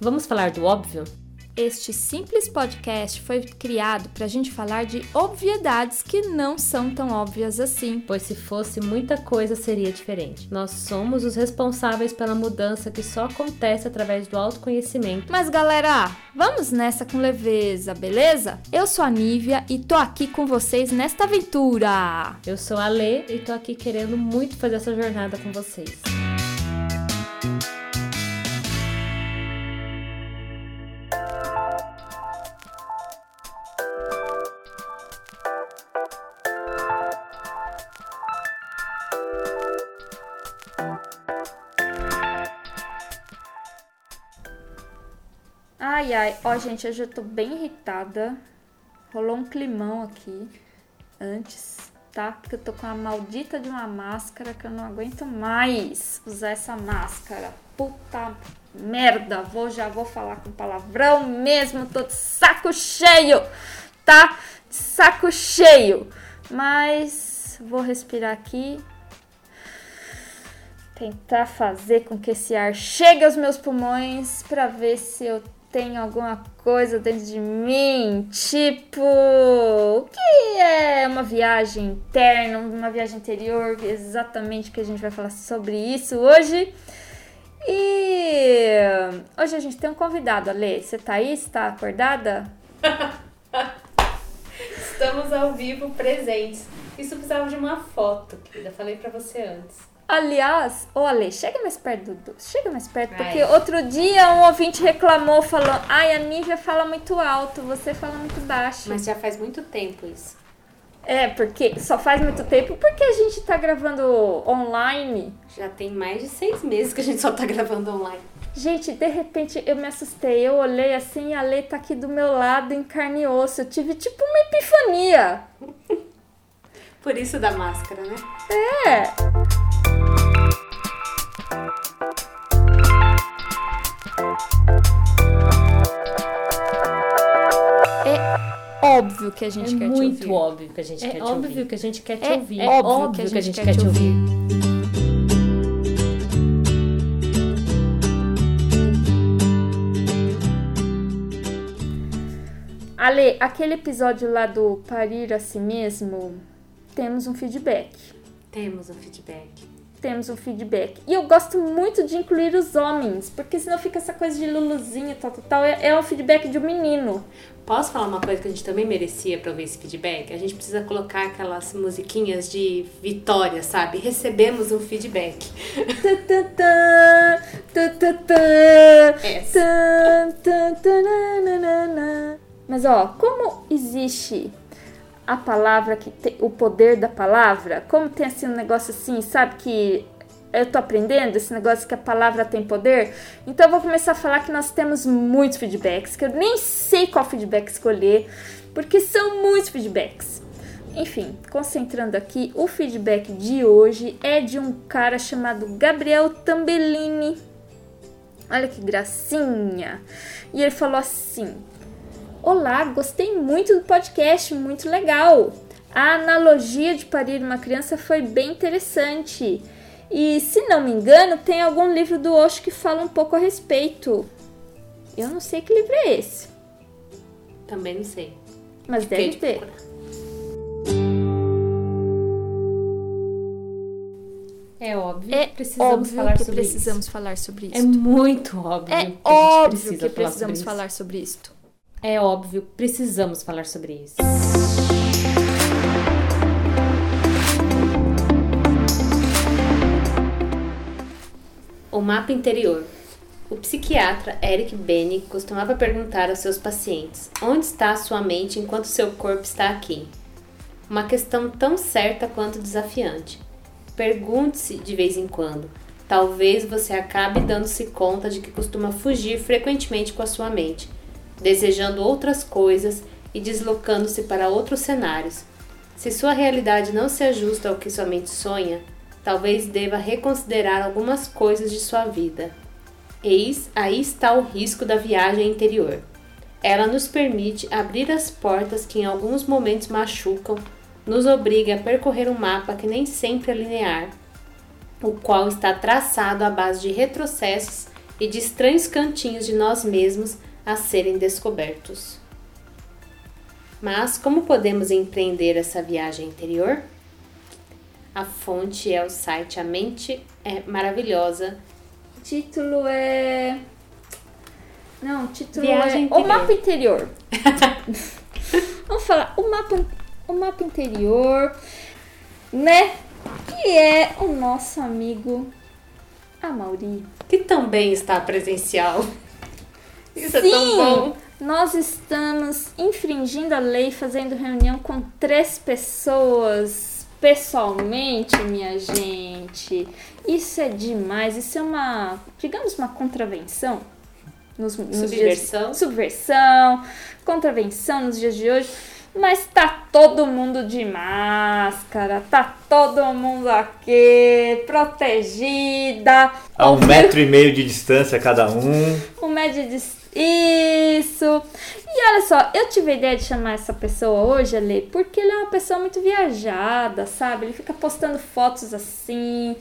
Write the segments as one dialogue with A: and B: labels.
A: Vamos falar do óbvio?
B: Este simples podcast foi criado para a gente falar de obviedades que não são tão óbvias assim.
A: Pois se fosse muita coisa seria diferente. Nós somos os responsáveis pela mudança que só acontece através do autoconhecimento.
B: Mas galera, vamos nessa com leveza, beleza? Eu sou a Nívia e tô aqui com vocês nesta aventura.
A: Eu sou a Lê e tô aqui querendo muito fazer essa jornada com vocês.
B: Ai, Ó, gente, eu já tô bem irritada. Rolou um climão aqui antes, tá? Porque eu tô com a maldita de uma máscara que eu não aguento mais usar essa máscara. Puta merda. Vou, já vou falar com palavrão mesmo. Tô de saco cheio, tá? De saco cheio. Mas vou respirar aqui. Tentar fazer com que esse ar chegue aos meus pulmões para ver se eu tem alguma coisa dentro de mim, tipo, o que é uma viagem interna, uma viagem interior, exatamente que a gente vai falar sobre isso hoje. E hoje a gente tem um convidado, Ale. Você tá aí? Você tá acordada?
A: Estamos ao vivo, presentes. Isso precisava de uma foto, querida. Falei para você antes.
B: Aliás, ô Ale, chega mais perto do. Chega mais perto, porque outro dia um ouvinte reclamou, falou: Ai, a Nívia fala muito alto, você fala muito baixo.
A: Mas já faz muito tempo isso.
B: É, porque só faz muito tempo porque a gente tá gravando online.
A: Já tem mais de seis meses que a gente só tá gravando online.
B: Gente, de repente eu me assustei. Eu olhei assim e a Lê tá aqui do meu lado em carne e osso. Eu tive tipo uma epifania.
A: Por isso da máscara, né?
B: É. É óbvio que a gente
A: é
B: quer te
A: ouvir.
B: muito
A: óbvio que a gente
B: é
A: quer te ouvir.
B: óbvio que a gente quer te
A: É
B: ouvir.
A: óbvio que a gente quer te ouvir.
B: Ale, aquele episódio lá do parir a si mesmo, temos um feedback.
A: Temos um feedback.
B: Temos um feedback. E eu gosto muito de incluir os homens, porque senão fica essa coisa de luluzinha, tal, tal, tal. É, é um feedback de um menino.
A: Posso falar uma coisa que a gente também merecia pra ouvir esse feedback? A gente precisa colocar aquelas musiquinhas de vitória, sabe? Recebemos um feedback.
B: Mas ó, como existe a palavra que tem o poder da palavra, como tem assim um negócio assim, sabe que eu tô aprendendo esse negócio que a palavra tem poder, então eu vou começar a falar que nós temos muitos feedbacks, que eu nem sei qual feedback escolher, porque são muitos feedbacks. Enfim, concentrando aqui, o feedback de hoje é de um cara chamado Gabriel Tambellini. Olha que gracinha! E ele falou assim: Olá, gostei muito do podcast, muito legal. A analogia de parir uma criança foi bem interessante. E se não me engano, tem algum livro do Osho que fala um pouco a respeito. Eu não sei que livro é esse,
A: Também não sei.
B: mas
A: Fiquei
B: deve
A: de
B: ter.
A: procurar. É óbvio
B: É
A: que precisamos
B: óbvio
A: falar
B: que
A: sobre
B: precisamos
A: isso.
B: falar sobre isso.
A: É muito óbvio
B: É
A: que a gente
B: óbvio
A: precisa
B: que precisamos falar sobre isso.
A: É óbvio, precisamos falar sobre isso. O mapa interior. O psiquiatra Eric Bene costumava perguntar aos seus pacientes: onde está a sua mente enquanto seu corpo está aqui? Uma questão tão certa quanto desafiante. Pergunte-se de vez em quando. Talvez você acabe dando-se conta de que costuma fugir frequentemente com a sua mente, desejando outras coisas e deslocando-se para outros cenários. Se sua realidade não se ajusta ao que sua mente sonha, talvez deva reconsiderar algumas coisas de sua vida. Eis aí está o risco da viagem interior. Ela nos permite abrir as portas que em alguns momentos machucam, nos obriga a percorrer um mapa que nem sempre é linear, o qual está traçado à base de retrocessos e de estranhos cantinhos de nós mesmos a serem descobertos. Mas como podemos empreender essa viagem interior? A fonte é o site A Mente é Maravilhosa.
B: O título é. Não, o título
A: Viagem
B: é
A: interior.
B: O Mapa Interior. Vamos falar o mapa, o mapa interior, né? Que é o nosso amigo Amauri.
A: Que também está presencial. Isso é
B: Sim,
A: tão bom.
B: nós estamos infringindo a lei, fazendo reunião com três pessoas pessoalmente, minha gente. Isso é demais. Isso é uma, digamos, uma contravenção. Nos, nos
A: Subversão.
B: Dias, subversão, contravenção nos dias de hoje. Mas tá todo mundo de máscara, tá todo mundo aqui, protegida.
C: A um metro e meio de distância cada um.
B: Um médio de. Isso! E olha só, eu tive a ideia de chamar essa pessoa hoje, Ale, porque ele é uma pessoa muito viajada, sabe? Ele fica postando fotos assim,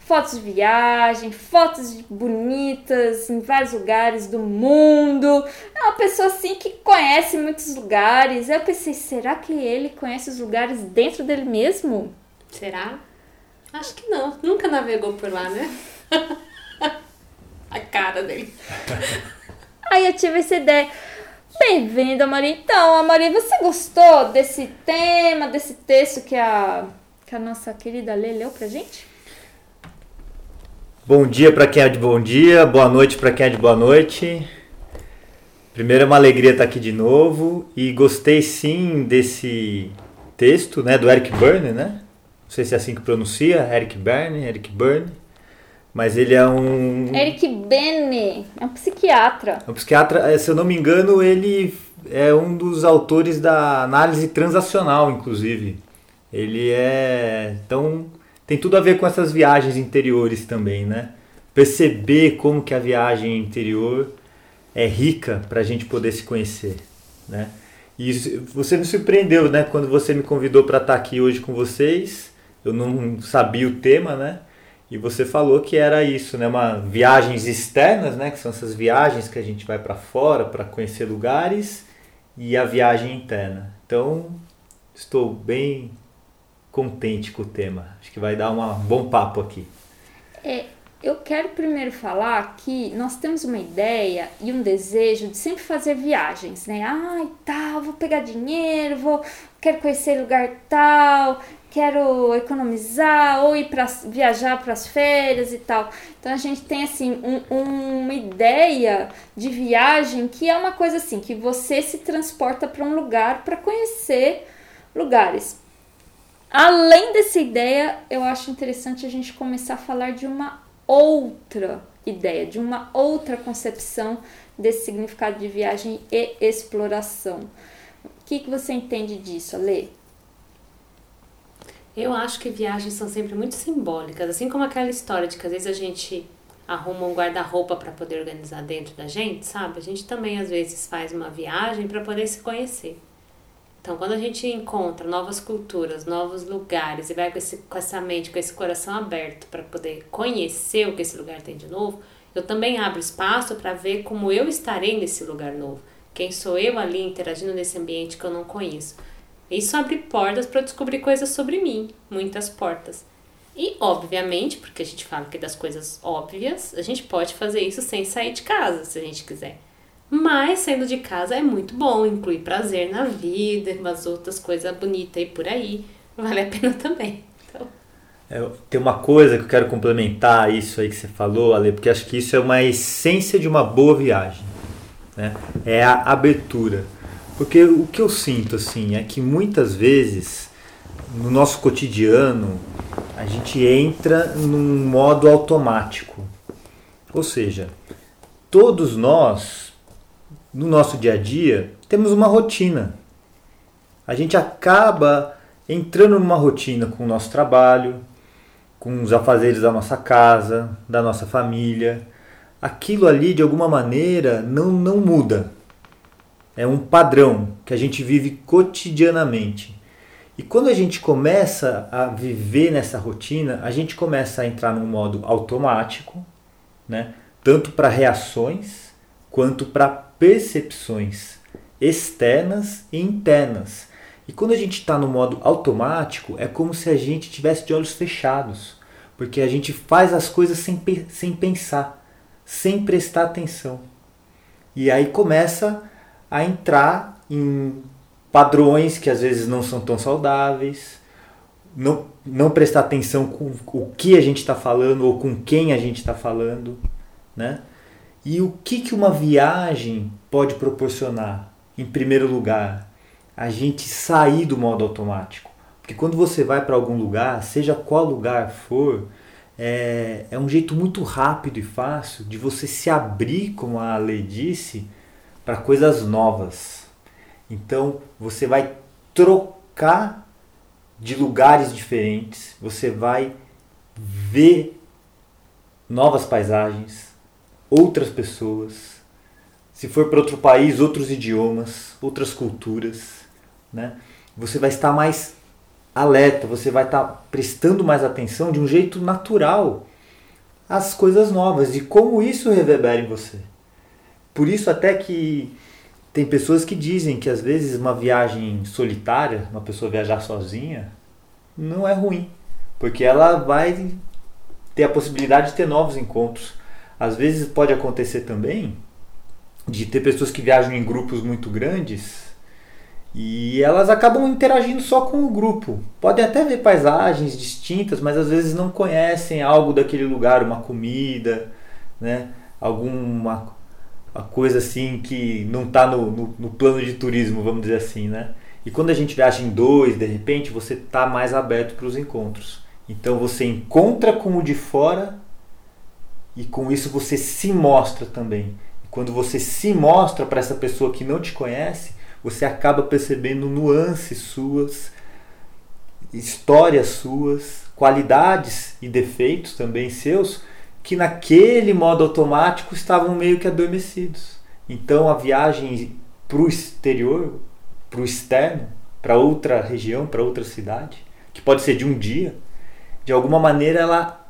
B: fotos de viagem, fotos de bonitas em vários lugares do mundo. É uma pessoa assim que conhece muitos lugares. Eu pensei, será que ele conhece os lugares dentro dele mesmo?
A: Será? Acho que não. Nunca navegou por lá, né? A cara dele.
B: Aí eu tive essa ideia. Bem-vindo, Amari. Então, Amari, você gostou desse tema, desse texto que a, que a nossa querida Lê leu pra gente?
C: Bom dia para quem é de bom dia, boa noite para quem é de boa noite. Primeiro é uma alegria estar aqui de novo e gostei sim desse texto, né, do Eric Berne, né? Não sei se é assim que pronuncia, Eric Berne, Eric Berne, mas ele é um
B: Eric Bene é um psiquiatra.
C: um psiquiatra, eh, se eu não me engano, ele é um dos autores da análise transacional, inclusive. Ele é. Então, tem tudo a ver com essas viagens interiores também, né? Perceber como que a viagem interior é rica para a gente poder se conhecer, né? E isso- você me surpreendeu, né? Quando você me convidou para estar aqui hoje com vocês, eu não sabia o tema, né? E você falou que era isso, né? Uma viagens externas, né? Que são essas viagens que a gente vai para fora para conhecer lugares e a viagem interna. Então, estou bem contente com o tema. Acho que vai dar um bom papo aqui.
B: É, eu quero primeiro falar que nós temos uma ideia e um desejo de sempre fazer viagens, né? Ai, tal, vou pegar dinheiro, vou, quero conhecer lugar tal, quero economizar ou ir para viajar para as férias e tal. Então a gente tem assim um- uma ideia de viagem que é uma coisa assim que você se transporta para um lugar para conhecer lugares. Além dessa ideia, eu acho interessante a gente começar a falar de uma outra ideia, de uma outra concepção desse significado de viagem e exploração. O que, que você entende disso, Ale?
A: Eu acho que viagens são sempre muito simbólicas, assim como aquela história de que às vezes a gente arruma um guarda-roupa para poder organizar dentro da gente, sabe? A gente também às vezes faz uma viagem para poder se conhecer. Então, quando a gente encontra novas culturas, novos lugares e vai com, esse, com essa mente, com esse coração aberto para poder conhecer o que esse lugar tem de novo, eu também abro espaço para ver como eu estarei nesse lugar novo. Quem sou eu ali interagindo nesse ambiente que eu não conheço. Isso abre portas para descobrir coisas sobre mim, muitas portas. E, obviamente, porque a gente fala que das coisas óbvias, a gente pode fazer isso sem sair de casa, se a gente quiser. Mas saindo de casa é muito bom, inclui prazer na vida, umas outras coisas bonitas aí por aí. Vale a pena também. Então,
C: É, tem uma coisa que eu quero complementar isso aí que você falou, Ale, porque acho que isso é uma essência de uma boa viagem. Né? É a abertura. Porque o que eu sinto assim é que muitas vezes no nosso cotidiano a gente entra num modo automático. Ou seja, todos nós no nosso dia a dia temos uma rotina. A gente acaba entrando numa rotina com o nosso trabalho, com os afazeres da nossa casa, da nossa família. Aquilo ali, de alguma maneira, não, não muda. É um padrão que a gente vive cotidianamente. E quando a gente começa a viver nessa rotina, a gente começa a entrar num modo automático, né? tanto para reações quanto para percepções externas e internas. E quando a gente está no modo automático, é como se a gente tivesse de olhos fechados, porque a gente faz as coisas sem, sem pensar, sem prestar atenção. E aí começa a entrar em padrões que às vezes não são tão saudáveis, não, não prestar atenção com o que a gente está falando ou com quem a gente está falando, né? E o que, que uma viagem pode proporcionar? Em primeiro lugar, a gente sair do modo automático. Porque quando você vai para algum lugar, seja qual lugar for, é, é um jeito muito rápido e fácil de você se abrir, como a lei disse, para coisas novas. Então você vai trocar de lugares diferentes, você vai ver novas paisagens, outras pessoas. Se for para outro país, outros idiomas, outras culturas, né? Você vai estar mais alerta, você vai estar prestando mais atenção de um jeito natural às coisas novas e como isso reverbera em você. Por isso até que tem pessoas que dizem que às vezes uma viagem solitária, uma pessoa viajar sozinha, não é ruim, porque ela vai ter a possibilidade de ter novos encontros. Às vezes pode acontecer também de ter pessoas que viajam em grupos muito grandes e elas acabam interagindo só com o grupo. Podem até ver paisagens distintas, mas às vezes não conhecem algo daquele lugar, uma comida, né? alguma coisa assim que não está no, no, no, plano de turismo, vamos dizer assim. Né? E quando a gente viaja em dois, de repente, você está mais aberto para os encontros. Então você encontra com o de fora e com isso você se mostra também. E quando você se mostra para essa pessoa que não te conhece, você acaba percebendo nuances suas, histórias suas, qualidades e defeitos também seus, que naquele modo automático estavam meio que adormecidos. Então a viagem para o exterior, para o externo, para outra região, para outra cidade, que pode ser de um dia, de alguma maneira ela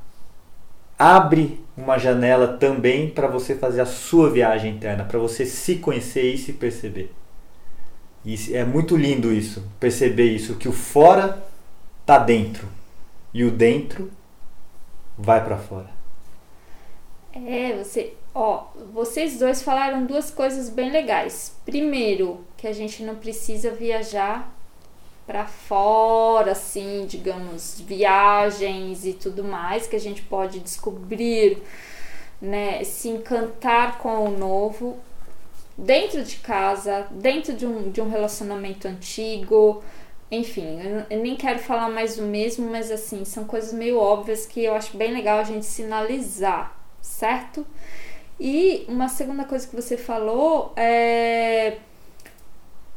C: abre uma janela também para você fazer a sua viagem interna, para você se conhecer e se perceber. E é muito lindo isso, perceber isso, que o fora tá dentro e o dentro vai para fora.
B: É, você, ó, vocês dois falaram duas coisas bem legais. Primeiro, que a gente não precisa viajar para fora, assim, digamos, viagens e tudo mais, que a gente pode descobrir, né, se encantar com o novo dentro de casa, dentro de um, de um relacionamento antigo. Enfim, eu, nem quero falar mais do mesmo, mas assim, são coisas meio óbvias que eu acho bem legal a gente sinalizar, certo? E uma segunda coisa que você falou é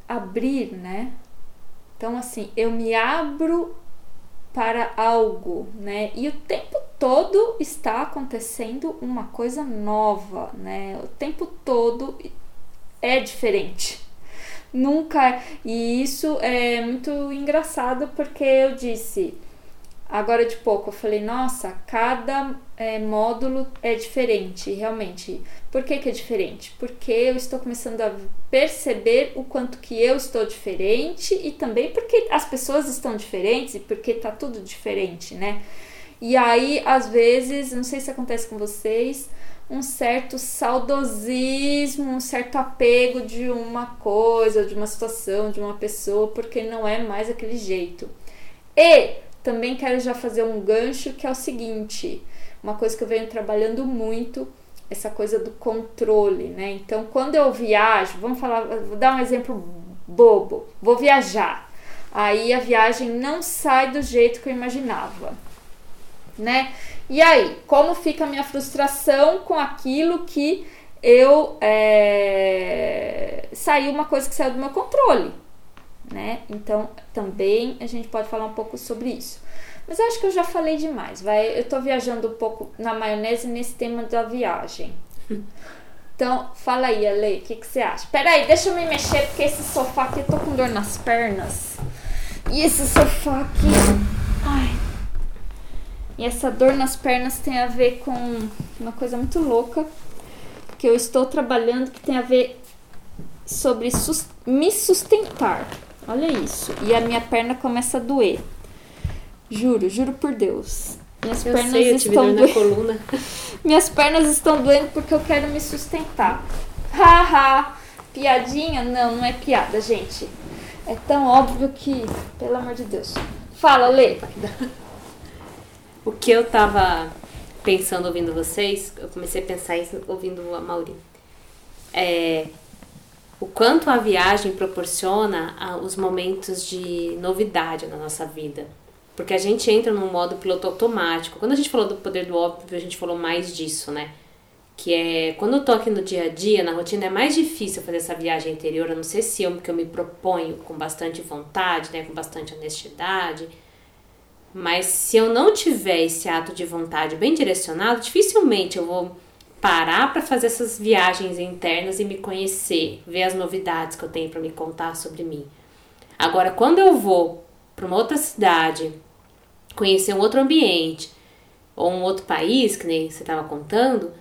B: abrir, né? Então, assim, eu me abro para algo, né? E o tempo todo está acontecendo uma coisa nova, né? O tempo todo é diferente. Nunca. E isso é muito engraçado porque eu disse agora de pouco, eu falei, nossa, cada é, módulo é diferente, realmente. Por que, que é diferente? Porque eu estou começando a perceber o quanto que eu estou diferente e também porque as pessoas estão diferentes e porque tá tudo diferente, né? E aí, às vezes, não sei se acontece com vocês, um certo saudosismo, um certo apego de uma coisa, de uma situação, de uma pessoa, porque não é mais aquele jeito. E também quero já fazer um gancho que é o seguinte, uma coisa que eu venho trabalhando muito, essa coisa do controle, né? Então, quando eu viajo, vamos falar, vou dar um exemplo bobo. Vou viajar. Aí a viagem não sai do jeito que eu imaginava, né? E aí, como fica a minha frustração com aquilo que eu é, saiu uma coisa que saiu do meu controle, né? Então, também a gente pode falar um pouco sobre isso. Mas eu acho que eu já falei demais. Vai, eu tô viajando um pouco na maionese nesse tema da viagem. Então, fala aí, Ale, o que, que você acha? Peraí, deixa eu me mexer, porque esse sofá aqui, eu tô com dor nas pernas. E esse sofá aqui. Ai, E essa dor nas pernas tem a ver com uma coisa muito louca que eu estou trabalhando que tem a ver sobre sus me sustentar. Olha isso. E a minha perna começa a doer. Juro, juro por Deus. Minhas
A: Eu
B: pernas
A: sei, eu
B: estão
A: dor na
B: doendo.
A: coluna.
B: Minhas pernas estão doendo porque eu quero me sustentar. Haha. Piadinha? Não, não é piada, gente. É tão óbvio que, pelo amor de Deus. Fala, Lê.
A: O que eu tava pensando ouvindo vocês, eu comecei a pensar isso ouvindo a Mauri. É, o quanto a viagem proporciona os momentos de novidade na nossa vida. Porque a gente entra num modo piloto automático. Quando a gente falou do poder do óbvio, a gente falou mais disso, né? Que é quando eu tô aqui no dia a dia, na rotina, é mais difícil fazer essa viagem interior. Eu não sei se eu, que eu me proponho com bastante vontade, né? Com bastante honestidade. Mas se eu não tiver esse ato de vontade bem direcionado, dificilmente eu vou parar para fazer essas viagens internas e me conhecer, ver as novidades que eu tenho para me contar sobre mim. Agora, quando eu vou para uma outra cidade, conhecer um outro ambiente ou um outro país, que nem você estava contando,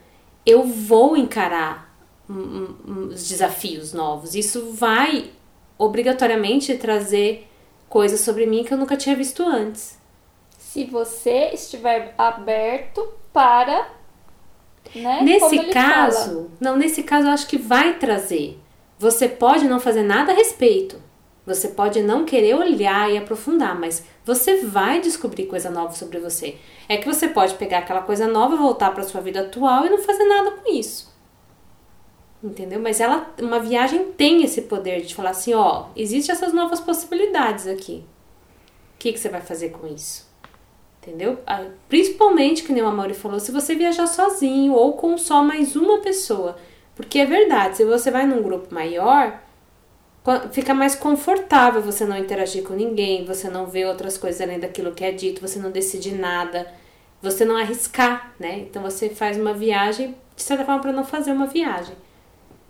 A: eu vou encarar os desafios novos. Isso vai obrigatoriamente trazer coisas sobre mim que eu nunca tinha visto antes.
B: Se você estiver aberto para. Né,
A: Nesse caso,
B: fala.
A: não, nesse caso eu acho que vai trazer. Você pode não fazer nada a respeito. Você pode não querer olhar e aprofundar, mas você vai descobrir coisa nova sobre você. É que você pode pegar aquela coisa nova, voltar para sua vida atual e não fazer nada com isso. Entendeu? Mas ela, uma viagem tem esse poder de falar assim, ó, existem essas novas possibilidades aqui. O que, que você vai fazer com isso? Entendeu? Ah, Principalmente, que nem o Amaury falou, se você viajar sozinho ou com só mais uma pessoa. Porque é verdade, se você vai num grupo maior, fica mais confortável você não interagir com ninguém, você não vê outras coisas além daquilo que é dito, você não decide nada, você não arriscar, né? Então você faz uma viagem, de certa forma, para não fazer uma viagem.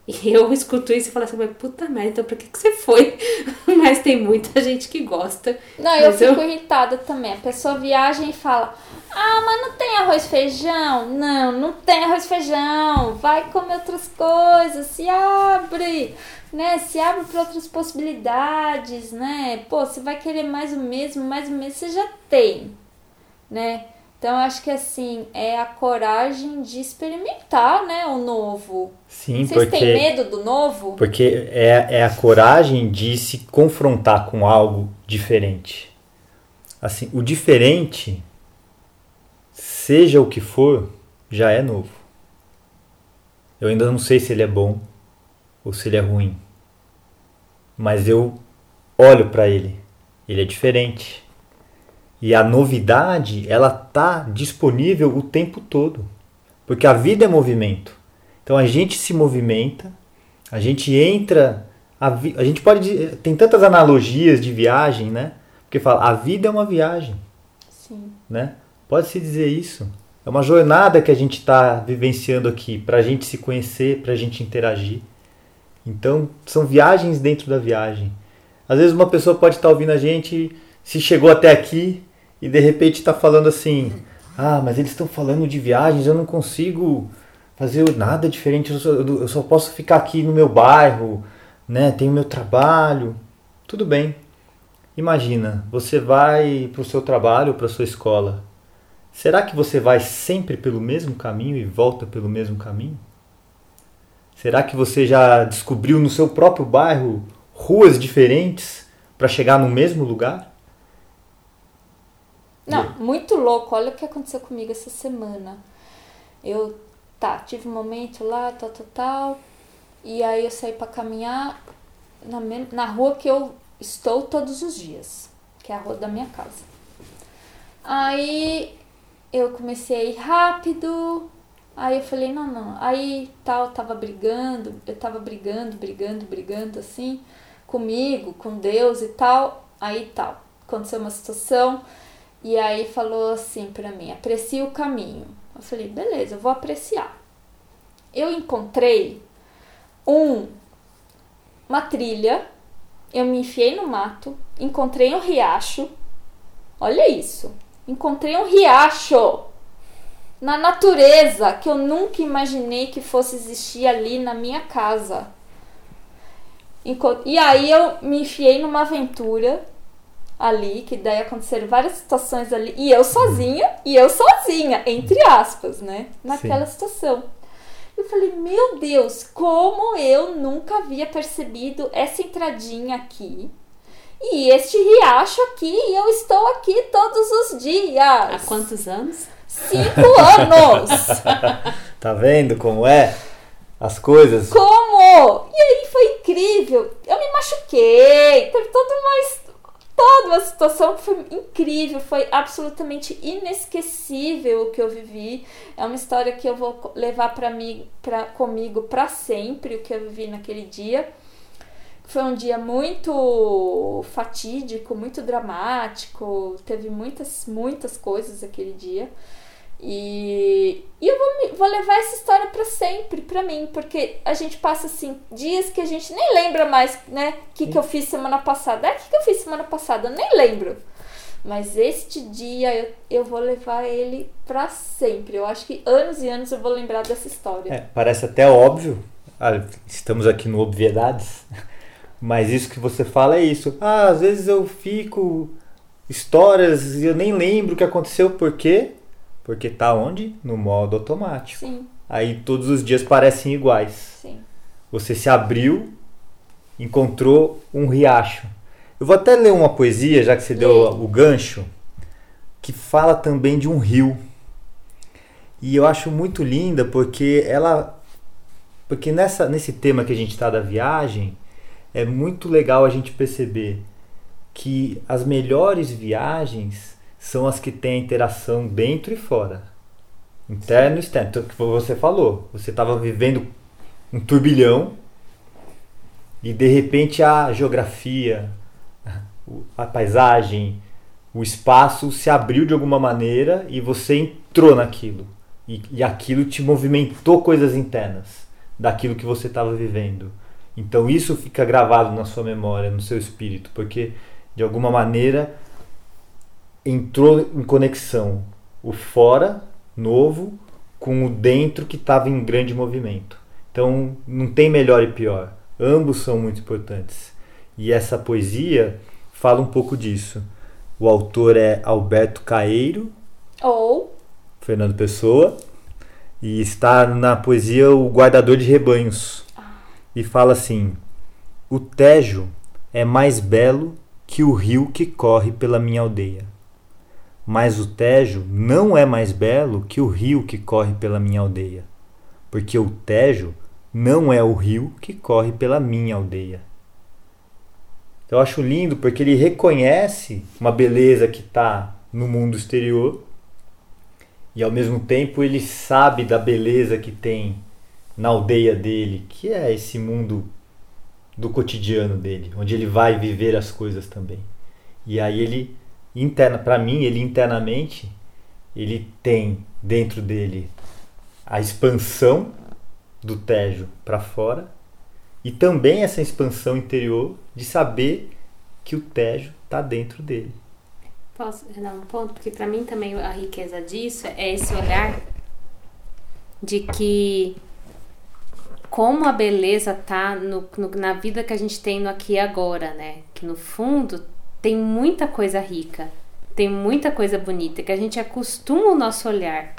A: E eu escuto isso e falo assim, mas puta merda, então por que, que você foi? Mas tem muita gente que gosta.
B: Não, eu fico irritada também. A pessoa viaja e fala: Ah, mas não tem arroz e feijão? Não, não tem arroz e feijão. Vai comer outras coisas, se abre, né? Se abre para outras possibilidades, né? Pô, você vai querer mais o mesmo, mais o mesmo, você já tem, né? Então, acho que assim, é a coragem de experimentar, né? O novo.
C: Sim,
B: Vocês
C: porque,
B: têm medo do novo?
C: porque é, é a coragem de se confrontar com algo diferente. Assim, o diferente, seja o que for, já é novo. Eu ainda não sei se ele é bom ou se ele é ruim. Mas eu olho para ele. Ele é diferente. E a novidade, ela tá disponível o tempo todo. Porque a vida é movimento. Então a gente se movimenta, a gente entra, a, vi- a gente pode tem tantas analogias de viagem, né? Porque fala, a vida é uma viagem,
B: Sim.
C: né? Pode se dizer isso. É uma jornada que a gente está vivenciando aqui para a gente se conhecer, para a gente interagir. Então são viagens dentro da viagem. Às vezes uma pessoa pode estar ouvindo a gente, se chegou até aqui e de repente está falando assim: Ah, mas eles estão falando de viagens, eu não consigo fazer nada diferente, eu só, eu só posso ficar aqui no meu bairro, né? Tenho meu trabalho. Tudo bem. Imagina, você vai para o seu trabalho, para sua escola. Será que você vai sempre pelo mesmo caminho e volta pelo mesmo caminho? Será que você já descobriu no seu próprio bairro ruas diferentes para chegar no mesmo lugar?
B: Não, muito louco. Olha o que aconteceu comigo essa semana. Eu, tá, tive um momento lá, tal, tal, tal. E aí eu saí pra caminhar na, na rua que eu estou todos os dias, que é a rua da minha casa. Aí eu comecei a ir rápido. Aí eu falei, não, não. Aí tal, tava brigando, eu tava brigando, brigando, brigando assim, comigo, com Deus e tal. Aí tal. Aconteceu uma situação. E aí falou assim pra mim, aprecie o caminho. Eu falei, beleza, eu vou apreciar. Eu encontrei um uma trilha, eu me enfiei no mato, encontrei um riacho. Olha isso. encontrei um riacho na natureza que eu nunca imaginei que fosse existir ali na minha casa. E aí eu me enfiei numa aventura ali, que daí aconteceram várias situações ali, e eu sozinha, e eu sozinha, entre aspas, né? Naquela Sim. situação. Eu falei, meu Deus, como eu nunca havia percebido essa entradinha aqui. E este riacho aqui, e eu estou aqui todos os dias.
A: Há quantos anos?
B: Cinco anos!
C: tá vendo como é? As coisas.
B: Como? E aí foi incrível. Eu me machuquei. Teve toda uma toda uma situação que foi incrível, foi absolutamente inesquecível o que eu vivi. É uma história que eu vou levar para mim, para comigo para sempre o que eu vivi naquele dia. Foi um dia muito fatídico, muito dramático, teve muitas, muitas coisas aquele dia. E, e eu vou, vou levar essa história para sempre, para mim, porque a gente passa assim dias que a gente nem lembra mais, né? O que, que eu fiz semana passada? É, o que, que eu fiz semana passada? Eu nem lembro. Mas este dia eu, eu vou levar ele para sempre. Eu acho que anos e anos eu vou lembrar dessa história.
C: É, parece até óbvio. Ah, estamos aqui no Obviedades. Mas isso que você fala é isso. Ah, às vezes eu fico histórias e eu nem lembro o que aconteceu, por quê? Porque tá onde? No modo automático.
B: Sim.
C: Aí todos os dias parecem iguais.
B: Sim.
C: Você se abriu, encontrou um riacho. Eu vou até ler uma poesia, já que você deu o gancho, que fala também de um rio. E eu acho muito linda porque ela porque nessa nesse tema que a gente está da viagem, é muito legal a gente perceber que as melhores viagens são as que têm interação dentro e fora. Interno e externo. Então, que você falou, você estava vivendo um turbilhão e de repente a geografia, a paisagem, o espaço se abriu de alguma maneira e você entrou naquilo. E, e aquilo te movimentou coisas internas daquilo que você estava vivendo. Então isso fica gravado na sua memória, no seu espírito, porque de alguma maneira entrou em conexão o fora novo com o dentro que estava em grande movimento. Então não tem melhor e pior, ambos são muito importantes. E essa poesia fala um pouco disso. O autor é Alberto Caeiro
B: ou
C: Fernando Pessoa e está na poesia O Guardador de Rebanhos. Ah. E fala assim: O Tejo é mais belo que o rio que corre pela minha aldeia. Mas o Tejo não é mais belo que o rio que corre pela minha aldeia, porque o Tejo não é o rio que corre pela minha aldeia. Eu acho lindo porque ele reconhece uma beleza que está no mundo exterior e ao mesmo tempo ele sabe da beleza que tem na aldeia dele, que é esse mundo do cotidiano dele, onde ele vai viver as coisas também. E aí ele interna, para mim, ele internamente, ele tem dentro dele a expansão do Tejo para fora e também essa expansão interior de saber que o Tejo está dentro dele.
A: Posso dar um ponto? Porque para mim também a riqueza disso é esse olhar de que como a beleza tá no, no, na vida que a gente tem no aqui e agora, né? Que no fundo tem muita coisa rica, tem muita coisa bonita, que a gente acostuma o nosso olhar.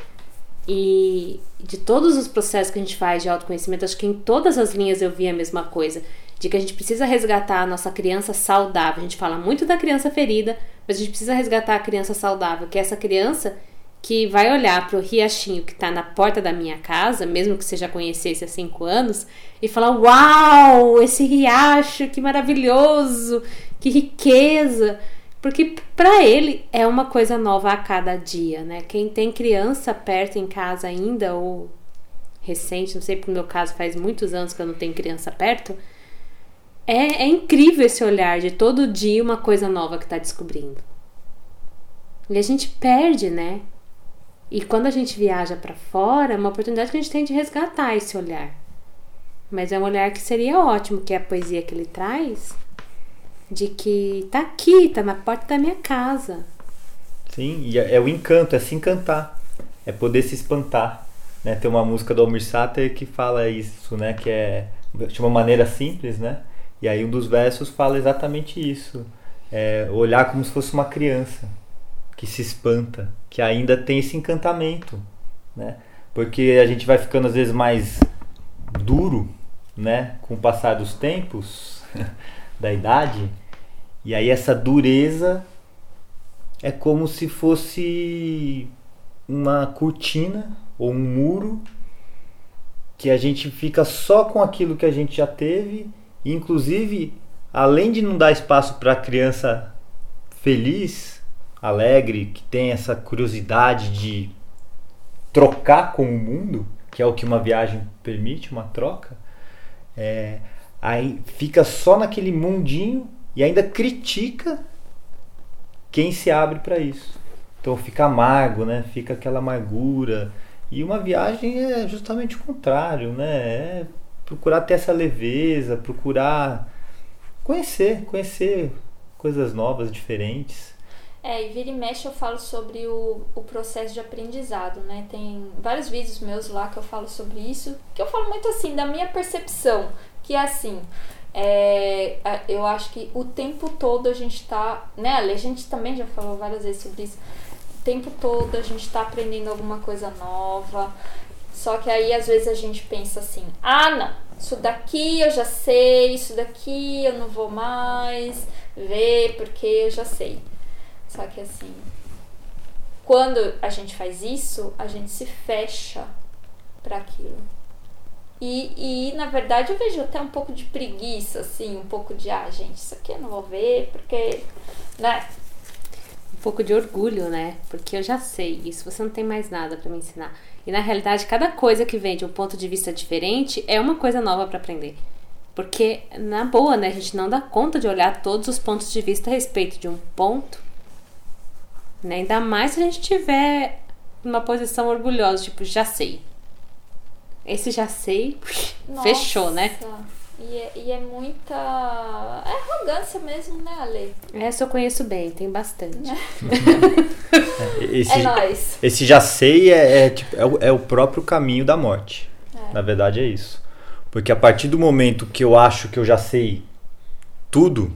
A: E de todos os processos que a gente faz de autoconhecimento, acho que em todas as linhas eu vi a mesma coisa. De que a gente precisa resgatar a nossa criança saudável. A gente fala muito da criança ferida, mas a gente precisa resgatar a criança saudável, que é essa criança que vai olhar para o riachinho que está na porta da minha casa, mesmo que você já conhecesse há cinco anos, e falar: Uau, esse riacho, que maravilhoso, que riqueza. Porque para ele é uma coisa nova a cada dia, né? Quem tem criança perto em casa ainda, ou recente, não sei, no meu caso faz muitos anos que eu não tenho criança perto, é, é incrível esse olhar de todo dia uma coisa nova que está descobrindo. E a gente perde, né? E quando a gente viaja para fora, é uma oportunidade que a gente tem de resgatar esse olhar. Mas é um olhar que seria ótimo, que é a poesia que ele traz, de que tá aqui, tá na porta da minha casa.
C: Sim, e é, é o encanto, é se encantar, é poder se espantar. Né? Tem uma música do Almir Sater que fala isso, né? Que é de uma maneira simples, né? E aí um dos versos fala exatamente isso. É olhar como se fosse uma criança que se espanta, que ainda tem esse encantamento, né? Porque a gente vai ficando às vezes mais duro, né? Com o passar dos tempos, da idade. E aí essa dureza é como se fosse uma cortina ou um muro que a gente fica só com aquilo que a gente já teve, inclusive, além de não dar espaço para a criança feliz, alegre, que tem essa curiosidade de trocar com o mundo, que é o que uma viagem permite, uma troca, é, aí fica só naquele mundinho e ainda critica quem se abre para isso. Então fica amargo, né? Fica aquela amargura. E uma viagem é justamente o contrário, né? É procurar ter essa leveza, procurar conhecer, conhecer coisas novas, diferentes.
B: É, e vira e mexe eu falo sobre o, o processo de aprendizado, né? Tem vários vídeos meus lá que eu falo sobre isso, que eu falo muito assim, da minha percepção, que é assim, é, eu acho que o tempo todo a gente tá, né, a gente também já falou várias vezes sobre isso, o tempo todo a gente tá aprendendo alguma coisa nova, só que aí às vezes a gente pensa assim, ah não, isso daqui eu já sei, isso daqui eu não vou mais ver porque eu já sei. Só que assim, quando a gente faz isso, a gente se fecha para aquilo. E, e na verdade eu vejo até um pouco de preguiça, assim, um pouco de, ah, gente, isso aqui eu não vou ver, porque, né?
A: Um pouco de orgulho, né? Porque eu já sei isso, você não tem mais nada para me ensinar. E na realidade, cada coisa que vem de um ponto de vista diferente é uma coisa nova para aprender. Porque, na boa, né, a gente não dá conta de olhar todos os pontos de vista a respeito de um ponto né? Ainda mais se a gente tiver numa posição orgulhosa, tipo, já sei. Esse já sei, Nossa. fechou, né?
B: E é, e é, muita. É arrogância mesmo, né, Ale?
A: Essa eu conheço bem, tem bastante.
C: É, esse, é nóis. Esse já sei é, é, tipo, é, o, é o próprio caminho da morte. É. Na verdade é isso. Porque a partir do momento que eu acho que eu já sei tudo,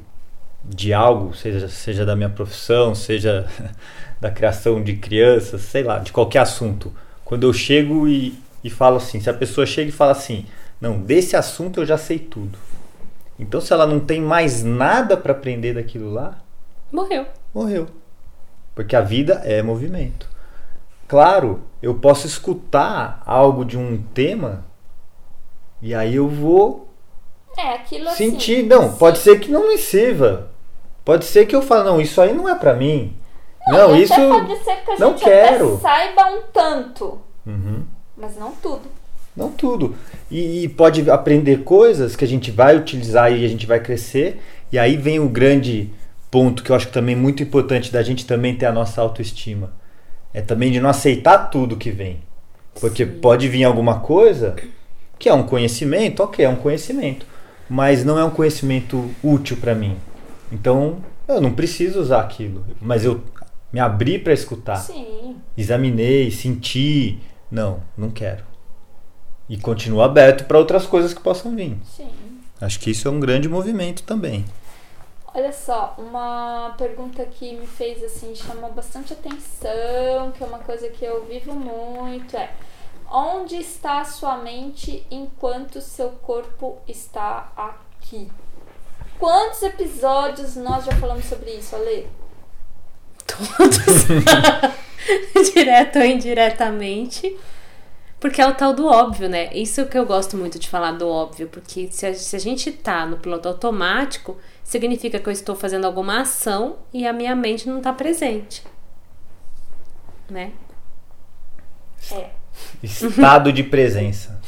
C: de algo, seja, seja da minha profissão, seja da criação de crianças, sei lá, de qualquer assunto. Quando eu chego e, e falo assim, se a pessoa chega e fala assim, não, desse assunto eu já sei tudo. Então, se ela não tem mais nada para aprender daquilo lá,
A: morreu.
C: Morreu. Porque a vida é movimento. Claro, eu posso escutar algo de um tema e aí eu vou
B: é, aquilo
C: sentir. Assim, não, sim. pode ser que não me sirva. Pode ser que eu fale, não, isso aí não é para mim. Não, não isso
B: pode ser que a não gente quero. saiba um tanto,
C: uhum.
B: Mas não tudo.
C: Não tudo. E, e, pode aprender coisas que a gente vai utilizar e a gente vai crescer. E aí vem o grande ponto que eu acho que também é muito importante da gente também ter a nossa autoestima. É também de não aceitar tudo que vem. Porque Sim. pode vir alguma coisa que é um conhecimento, ok, é um conhecimento, mas não é um conhecimento útil para mim. Então, eu não preciso usar aquilo, mas eu me abri para escutar.
B: Sim.
C: Examinei, senti, não, não quero. E continuo aberto para outras coisas que possam vir.
B: Sim.
C: Acho que isso é um grande movimento também.
B: Olha só, uma pergunta que me fez assim, chamou bastante atenção, que é uma coisa que eu vivo muito, é onde está a sua mente enquanto seu corpo está aqui? Quantos episódios nós já falamos sobre isso, Ale?
A: Todos. Direto ou indiretamente. Porque é o tal do óbvio, né? Isso que eu gosto muito de falar do óbvio. Porque se a, se a gente tá no piloto automático, significa que eu estou fazendo alguma ação e a minha mente não tá presente. Né?
B: É.
C: Estado de presença.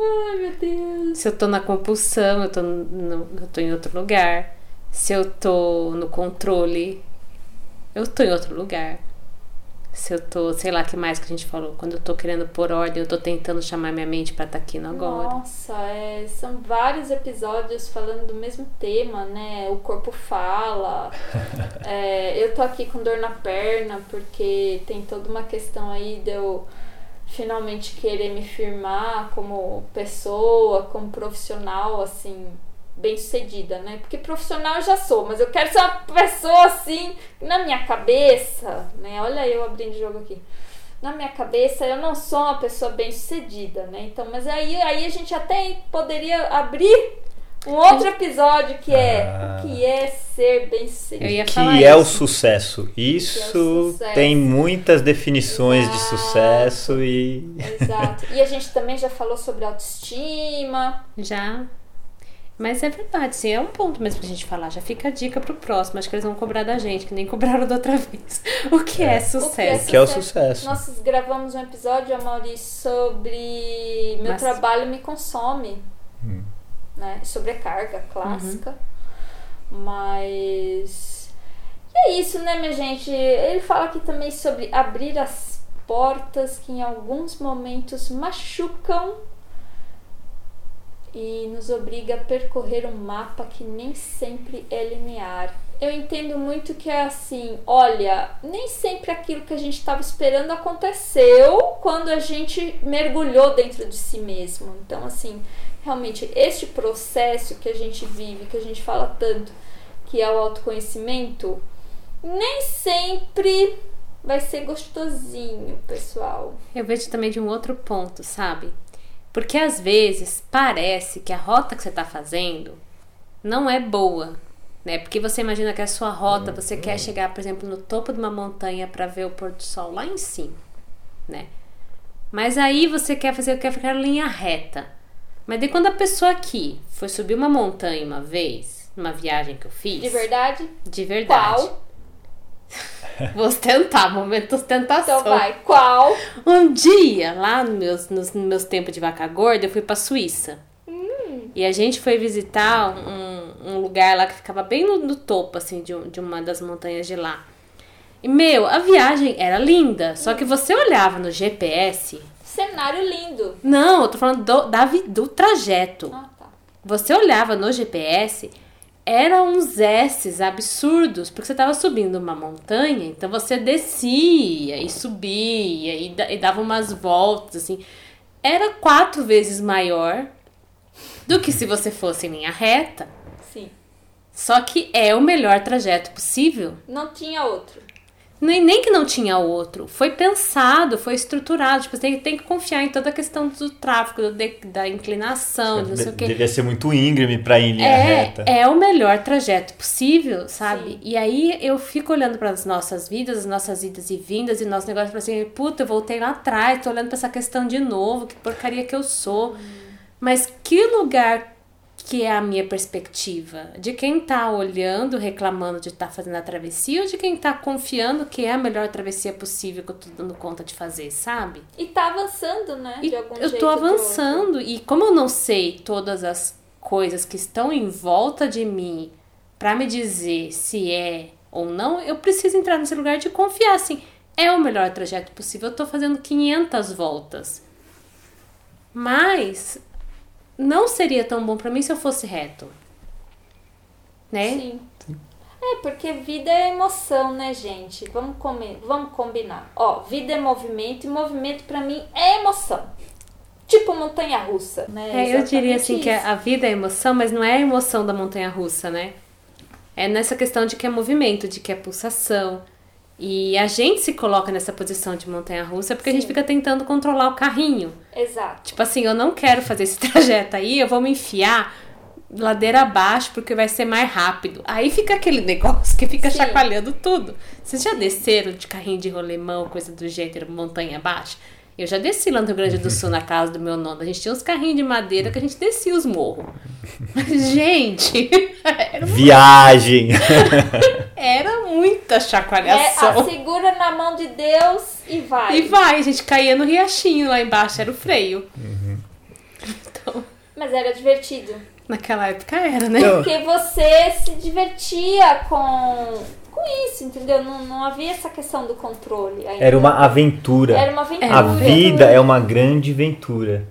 B: Ai, meu Deus.
A: Se eu tô na compulsão, eu tô, no, eu tô em outro lugar. Se eu tô no controle, eu tô em outro lugar. Se eu tô, sei lá, que mais que a gente falou? Quando eu tô querendo pôr ordem, eu tô tentando chamar minha mente pra estar tá aqui no agora.
B: Nossa, é, são vários episódios falando do mesmo tema, né? O corpo fala. é, eu tô aqui com dor na perna porque tem toda uma questão aí de eu finalmente querer me firmar como pessoa, como profissional, assim, bem sucedida, né? Porque profissional eu já sou, mas eu quero ser uma pessoa assim, na minha cabeça, né? Olha eu abrindo o jogo aqui. Na minha cabeça eu não sou uma pessoa bem sucedida, né? Então, mas aí, aí a gente até poderia abrir um outro episódio que é ah. o que é ser bem sucedido.
C: Que é o sucesso. Isso é o sucesso. tem muitas definições Exato. de sucesso e.
B: Exato. E a gente também já falou sobre autoestima.
A: Já. Mas é verdade, sim, é um ponto mesmo pra gente falar. Já fica a dica pro próximo. Acho que eles vão cobrar da gente, que nem cobraram da outra vez. O que é, é sucesso?
C: O que é, o sucesso?
B: Nós gravamos um episódio, Amaury, sobre meu Mas... trabalho me consome. Hum. Né? Sobrecarga clássica. Uhum. Mas. E é isso, né, minha gente? Ele fala aqui também sobre abrir as portas que em alguns momentos machucam e nos obriga a percorrer um mapa que nem sempre é linear. Eu entendo muito que é assim, olha, nem sempre aquilo que a gente estava esperando aconteceu quando a gente mergulhou dentro de si mesmo. Então, assim, realmente este processo que a gente vive, que a gente fala tanto, que é o autoconhecimento, nem sempre vai ser gostosinho, pessoal.
A: Eu vejo também de um outro ponto, sabe? Porque às vezes parece que a rota que você está fazendo não é boa, né? Porque você imagina que a sua rota, você quer chegar, por exemplo, no topo de uma montanha para ver o pôr do sol lá em cima, né? Mas aí você quer fazer, quer ficar linha reta. Mas daí quando a pessoa aqui foi subir uma montanha uma vez, numa viagem que eu fiz.
B: De verdade?
A: De verdade.
B: Qual?
A: Vou ostentar, momento ostentação.
B: Então vai, qual?
A: Um dia, lá nos meus, nos meus tempos de vaca gorda, eu fui pra Suíça. Hum. E a gente foi visitar um, um lugar lá que ficava bem no, no topo, assim, de, de uma das montanhas de lá. E, meu, a viagem era linda, só que você olhava no GPS...
B: Cenário lindo.
A: Não, eu tô falando do, da, do trajeto. Ah, tá. Você olhava no GPS eram uns S's absurdos, porque você estava subindo uma montanha, então você descia e subia e, e dava umas voltas, assim. Era quatro vezes maior do que se você fosse em linha reta.
B: Sim.
A: Só que é o melhor trajeto possível.
B: Não tinha outro.
A: Nem, nem que não tinha outro. Foi pensado, foi estruturado. Tipo, você tem, tem que confiar em toda a questão do tráfego, do, da inclinação, não sei o quê.
C: Devia ser muito íngreme pra ir em linha
A: é,
C: reta.
A: É o melhor trajeto possível, sabe? Sim. E aí eu fico olhando para as nossas vidas, as nossas idas e vindas, e nosso negócio, assim, puta, eu voltei lá atrás, tô olhando pra essa questão de novo, que porcaria que eu sou. Hum. Mas que lugar que é a minha perspectiva? De quem tá olhando, reclamando de estar tá fazendo a travessia ou de quem tá confiando que é a melhor travessia possível que eu tô dando conta de fazer, sabe?
B: E tá avançando, né?
A: De algum eu tô avançando e como eu não sei todas as coisas que estão em volta de mim para me dizer se é ou não, eu preciso entrar nesse lugar de confiar assim. É o melhor trajeto possível. Eu tô fazendo 500 voltas. Mas não seria tão bom para mim se eu fosse reto. Né?
B: Sim. É, porque vida é emoção, né, gente? Vamos, comer, vamos combinar. Ó, vida é movimento e movimento para mim é emoção. Tipo montanha russa, né?
A: É, eu diria assim isso. que a vida é emoção, mas não é a emoção da montanha russa, né? É nessa questão de que é movimento, de que é pulsação, e a gente se coloca nessa posição de montanha-russa porque Sim. a gente fica tentando controlar o carrinho.
B: Exato.
A: Tipo assim, eu não quero fazer esse trajeto aí, eu vou me enfiar ladeira abaixo porque vai ser mais rápido. Aí fica aquele negócio que fica Sim. chacoalhando tudo. Vocês já desceram de carrinho de rolemão, coisa do gênero, montanha abaixo? Eu já desci lá no Rio Grande do Sul, na casa do meu nono. A gente tinha uns carrinhos de madeira que a gente descia os morros. gente!
C: Era Viagem!
A: era muita chacoalhação.
B: É, segura na mão de Deus e vai.
A: E vai. A gente caía no riachinho lá embaixo, era o freio.
C: Uhum.
B: Então... Mas era divertido.
A: Naquela época era, né?
B: Porque você se divertia com com isso, entendeu? Não, não havia essa questão do controle. Ainda.
C: Era uma aventura.
B: Era uma aventura.
C: A vida é uma grande aventura.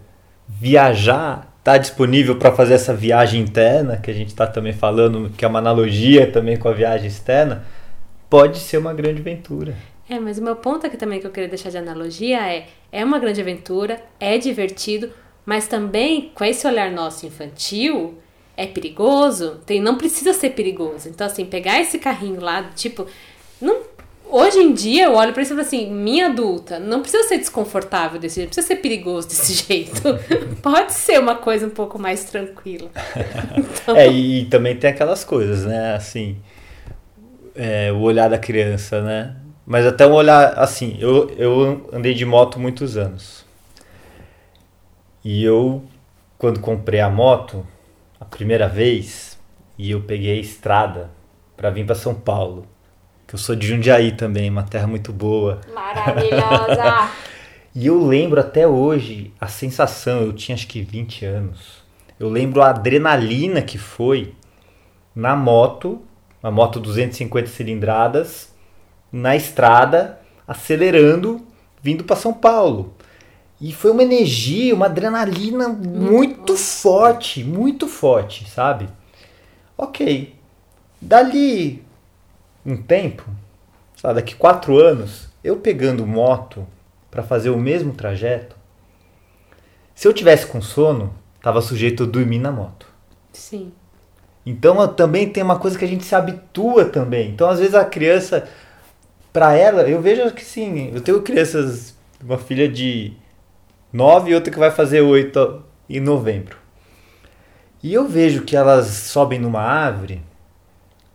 C: Viajar está disponível para fazer essa viagem interna, que a gente está também falando, que é uma analogia também com a viagem externa, pode ser uma grande aventura.
A: É, mas o meu ponto aqui também que eu queria deixar de analogia é: é uma grande aventura, é divertido, mas também com esse olhar nosso infantil, é perigoso, tem, não precisa ser perigoso. Então, assim, pegar esse carrinho lá, tipo, não, hoje em dia eu olho pra isso e falo assim, minha adulta, não precisa ser desconfortável desse jeito, não precisa ser perigoso desse jeito. Pode ser uma coisa um pouco mais tranquila.
C: Então... É, e também tem aquelas coisas, né, assim, é, o olhar da criança, né? Mas até um olhar, assim, eu, eu andei de moto muitos anos. E eu, quando comprei a moto, a primeira vez e eu peguei a estrada para vir para São Paulo. Que eu sou de Jundiaí também, uma terra muito boa.
B: Maravilhosa!
C: e eu lembro até hoje a sensação, eu tinha acho que 20 anos. Eu lembro a adrenalina que foi na moto, uma moto 250 cilindradas, na estrada, acelerando, vindo para São Paulo. E foi uma energia, uma adrenalina muito forte, muito forte, sabe? Ok. Dali um tempo, sabe, daqui quatro anos, eu pegando moto para fazer o mesmo trajeto, se eu tivesse com sono, tava sujeito a dormir na moto.
A: Sim.
C: Então também tem uma coisa que a gente se habitua também. Então às vezes a criança, para ela, eu vejo que sim, eu tenho crianças, uma filha de 9 e outra que vai fazer 8 em novembro. E eu vejo que elas sobem numa árvore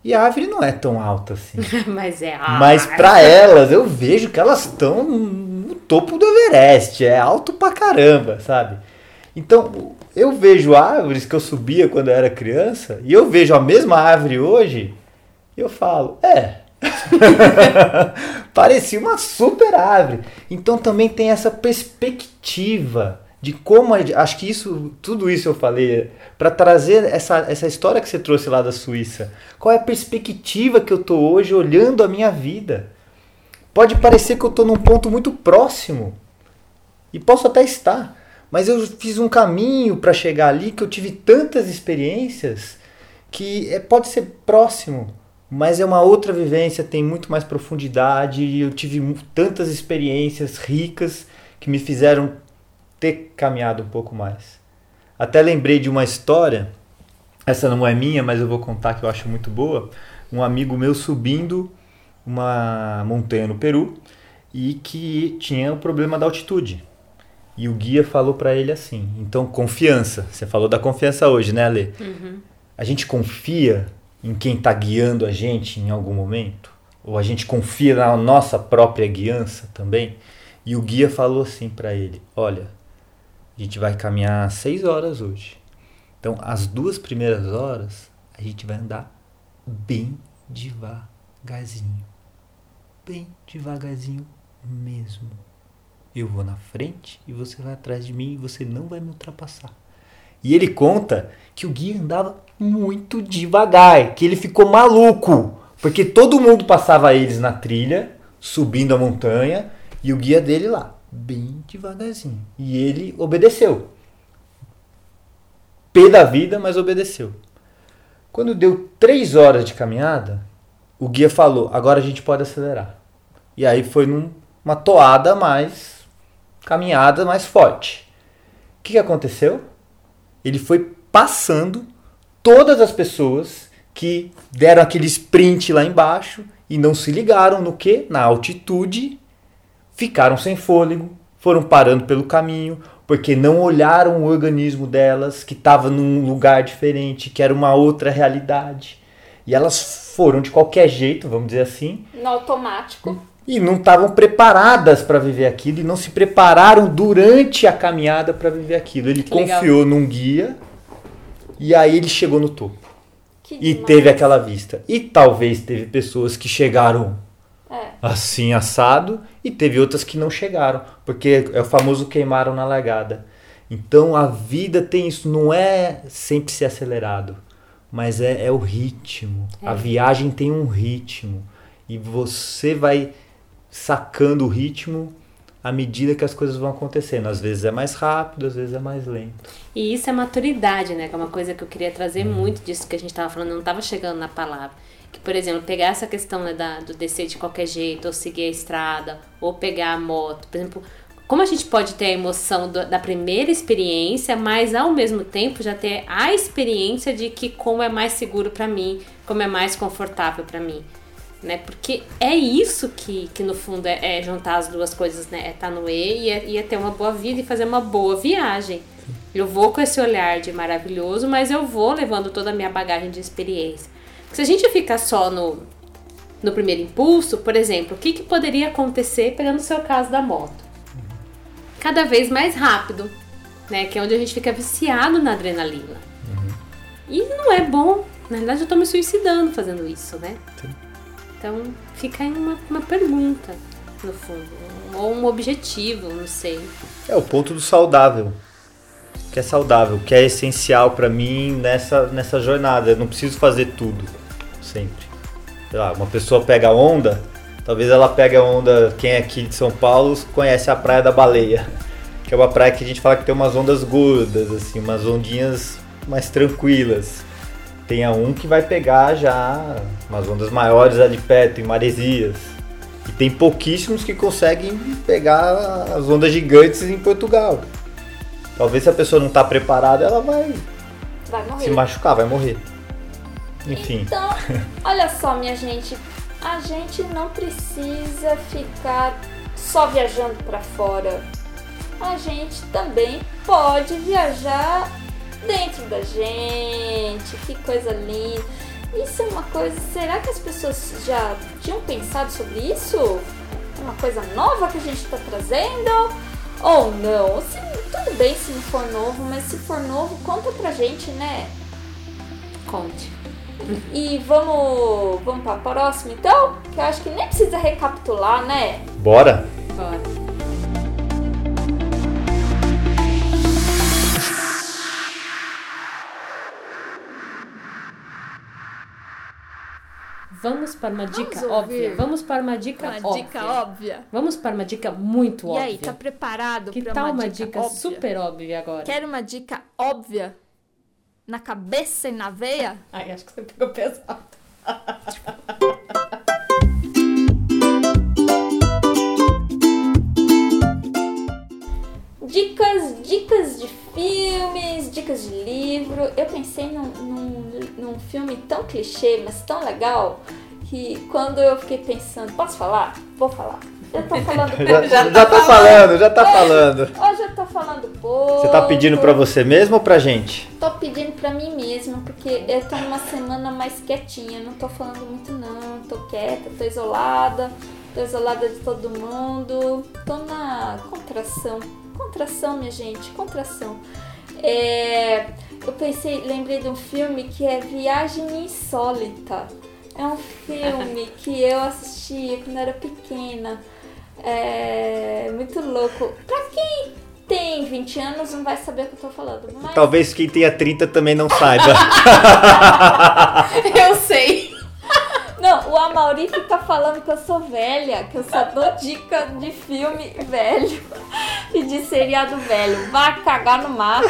C: e a árvore não é tão alta assim.
A: Mas é alta.
C: Mas para elas eu vejo que elas estão no topo do Everest, é alto pra caramba, sabe? Então, eu vejo árvores que eu subia quando eu era criança e eu vejo a mesma árvore hoje e eu falo, é, Parecia uma super árvore. Então também tem essa perspectiva de como acho que isso tudo isso eu falei para trazer essa, essa história que você trouxe lá da Suíça. Qual é a perspectiva que eu tô hoje olhando a minha vida? Pode parecer que eu tô num ponto muito próximo e posso até estar, mas eu fiz um caminho para chegar ali que eu tive tantas experiências que é, pode ser próximo, mas é uma outra vivência, tem muito mais profundidade e eu tive tantas experiências ricas que me fizeram ter caminhado um pouco mais. Até lembrei de uma história, essa não é minha, mas eu vou contar que eu acho muito boa. Um amigo meu subindo uma montanha no Peru e que tinha o problema da altitude. E o guia falou para ele assim: então, confiança. Você falou da confiança hoje, né, Ale?
A: Uhum.
C: A gente confia em quem está guiando a gente em algum momento? Ou a gente confia na nossa própria guiança também? E o guia falou assim para ele: Olha, a gente vai caminhar seis horas hoje. Então, as duas primeiras horas, a gente vai andar bem devagarzinho. Bem devagarzinho mesmo. Eu vou na frente e você vai atrás de mim e você não vai me ultrapassar. E ele conta que o guia andava muito devagar, que ele ficou maluco, porque todo mundo passava eles na trilha, subindo a montanha, e o guia dele lá, bem devagarzinho. E ele obedeceu. Pé da vida, mas obedeceu. Quando deu três horas de caminhada, o guia falou: agora a gente pode acelerar. E aí foi numa toada mais caminhada mais forte. O que, que aconteceu? ele foi passando todas as pessoas que deram aquele sprint lá embaixo e não se ligaram no que? Na altitude, ficaram sem fôlego, foram parando pelo caminho, porque não olharam o organismo delas, que estava num lugar diferente, que era uma outra realidade. E elas foram de qualquer jeito, vamos dizer assim.
B: No automático
C: e não estavam preparadas para viver aquilo e não se prepararam durante a caminhada para viver aquilo. Ele que confiou legal. num guia e aí ele chegou no topo.
B: Que
C: e
B: demais.
C: teve aquela vista. E talvez teve pessoas que chegaram
B: é.
C: assim assado e teve outras que não chegaram, porque é o famoso queimaram na largada. Então a vida tem isso, não é sempre ser acelerado, mas é, é o ritmo.
A: É.
C: A viagem tem um ritmo. E você vai sacando o ritmo à medida que as coisas vão acontecendo. Às vezes é mais rápido, às vezes é mais lento.
A: E isso é maturidade, né? Que é uma coisa que eu queria trazer muito disso que a gente estava falando, não estava chegando na palavra. Que, por exemplo, pegar essa questão né, da, do descer de qualquer jeito, ou seguir a estrada, ou pegar a moto. Por exemplo, como a gente pode ter a emoção do, da primeira experiência, mas ao mesmo tempo já ter a experiência de que como é mais seguro para mim, como é mais confortável para mim, né? Porque é isso que, que no fundo é, é juntar as duas coisas, né? É estar tá no E e é, e é ter uma boa vida e fazer uma boa viagem. Eu vou com esse olhar de maravilhoso, mas eu vou levando toda a minha bagagem de experiência. Se a gente ficar só no, no primeiro impulso, por exemplo, o que, que poderia acontecer pegando o seu caso da moto? Cada vez mais rápido, né? Que é onde a gente fica viciado na adrenalina. Uhum. E não é bom. Na verdade, eu tô me suicidando fazendo isso, né? Sim. Então, fica aí uma, uma pergunta, no fundo. Ou um objetivo, não sei.
C: É o ponto do saudável que é saudável, que é essencial para mim nessa, nessa jornada. Eu não preciso fazer tudo sempre. Sei lá, uma pessoa pega onda, talvez ela pegue a onda, quem é aqui de São Paulo conhece a Praia da Baleia, que é uma praia que a gente fala que tem umas ondas gordas, assim, umas ondinhas mais tranquilas. Tem a um que vai pegar já umas ondas maiores ali perto, em Maresias. E tem pouquíssimos que conseguem pegar as ondas gigantes em Portugal. Talvez se a pessoa não está preparada, ela vai,
B: vai
C: se machucar, vai morrer. Enfim.
B: Então, olha só, minha gente, a gente não precisa ficar só viajando para fora. A gente também pode viajar dentro da gente. Que coisa linda. Isso é uma coisa. Será que as pessoas já tinham pensado sobre isso? É uma coisa nova que a gente está trazendo? Ou não? Se, tudo bem se não for novo, mas se for novo, conta pra gente, né?
A: Conte.
B: E vamos, vamos pra próxima então? Que eu acho que nem precisa recapitular, né?
C: Bora!
A: Bora. Vamos para uma dica Vamos óbvia. Vamos para uma dica
B: uma
A: óbvia.
B: dica óbvia.
A: Vamos para uma dica muito óbvia.
B: E aí, tá preparado
A: que
B: para
A: tal
B: uma,
A: uma dica,
B: dica óbvia?
A: super óbvia agora?
B: Quer uma dica óbvia? Na cabeça e na veia?
A: Ai, acho que você pegou pesado.
B: dicas de livro. Eu pensei num, num, num filme tão clichê, mas tão legal, que quando eu fiquei pensando, posso falar? Vou falar. Eu tô falando
C: já, já, já tá falando, já tá hoje, falando.
B: Hoje eu tô falando pouco.
C: Você tá pedindo pra você mesmo ou pra gente?
B: Tô pedindo pra mim mesma, porque eu tô numa semana mais quietinha. Não tô falando muito não, tô quieta, tô isolada. Tô isolada de todo mundo. Tô na contração Contração, minha gente, contração. É, eu pensei, lembrei de um filme que é Viagem Insólita. É um filme que eu assistia quando era pequena. É muito louco. Pra quem tem 20 anos não vai saber o que eu tô falando. Mas...
C: Talvez quem tenha 30 também não saiba.
A: eu sei.
B: Não, o Amauri fica falando que eu sou velha, que eu só dou dica de filme velho e de seriado velho. Vá cagar no mato.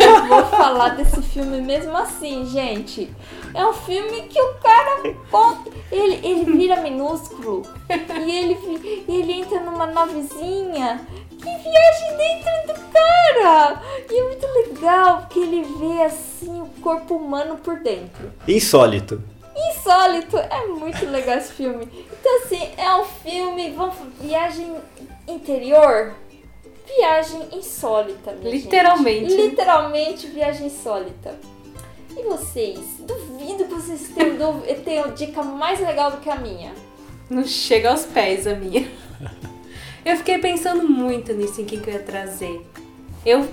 B: Eu vou falar desse filme mesmo assim, gente. É um filme que o cara conta, ele, ele vira minúsculo e ele, ele entra numa navezinha que viagem dentro do cara! E é muito legal porque ele vê assim o corpo humano por dentro.
C: Insólito.
B: Insólito, é muito legal esse filme. Então, assim, é um filme, vamos, viagem interior, viagem insólita.
A: Literalmente.
B: Gente. Literalmente, viagem insólita. E vocês? Duvido que vocês tenham, tenham dica mais legal do que a minha.
A: Não chega aos pés a minha. Eu fiquei pensando muito nisso, em quem que eu ia trazer. Eu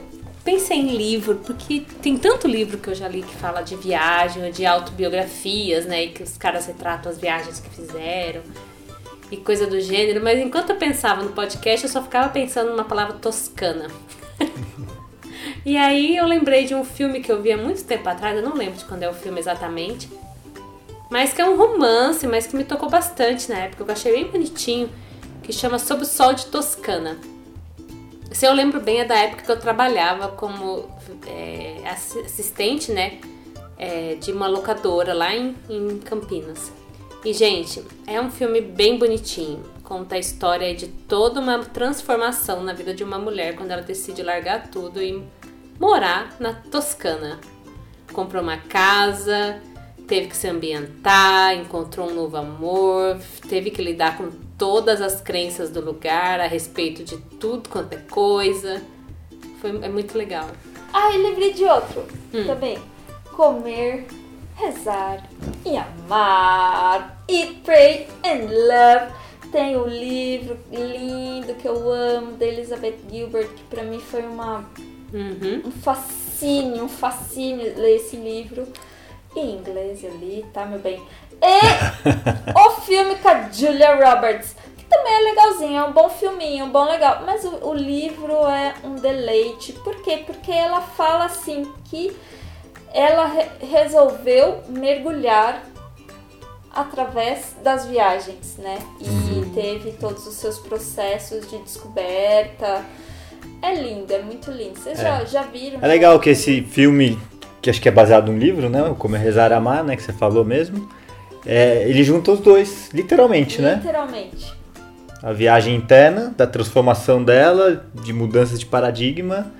A: pensei em livro, porque tem tanto livro que eu já li que fala de viagem, de autobiografias, né? E que os caras retratam as viagens que fizeram e coisa do gênero. Mas enquanto eu pensava no podcast, eu só ficava pensando numa palavra toscana. e aí eu lembrei de um filme que eu vi há muito tempo atrás, eu não lembro de quando é o filme exatamente, mas que é um romance, mas que me tocou bastante na época. Eu achei bem bonitinho, que chama Sob o Sol de Toscana. Se eu lembro bem, é da época que eu trabalhava como é, assistente, né, é, de uma locadora lá em, em Campinas. E, gente, é um filme bem bonitinho. Conta a história de toda uma transformação na vida de uma mulher quando ela decide largar tudo e morar na Toscana. Comprou uma casa, teve que se ambientar, encontrou um novo amor, teve que lidar com todas as crenças do lugar a respeito de tudo quanto é coisa. Foi, é muito legal.
B: Ah, e lembrei de outro hum. também. Comer, rezar e amar. Eat, pray and love. Tem o um livro lindo que eu amo da Elizabeth Gilbert, que pra mim foi uma, uhum. um fascínio, um fascínio ler esse livro em inglês ali, tá, meu bem? E o filme com a Julia Roberts, que também é legalzinho, é um bom filminho, um bom legal. Mas o, o livro é um deleite. Por quê? Porque ela fala assim que ela re resolveu mergulhar através das viagens, né? E uhum. teve todos os seus processos de descoberta. É lindo, é muito lindo. Vocês é. já, já viram?
C: É legal que esse filme que acho que é baseado num livro, né? Como é Rezar Amar, né? Que você falou mesmo. É, ele junta os dois, literalmente,
B: né? Literalmente.
C: A viagem interna, da transformação dela, de mudança de paradigma,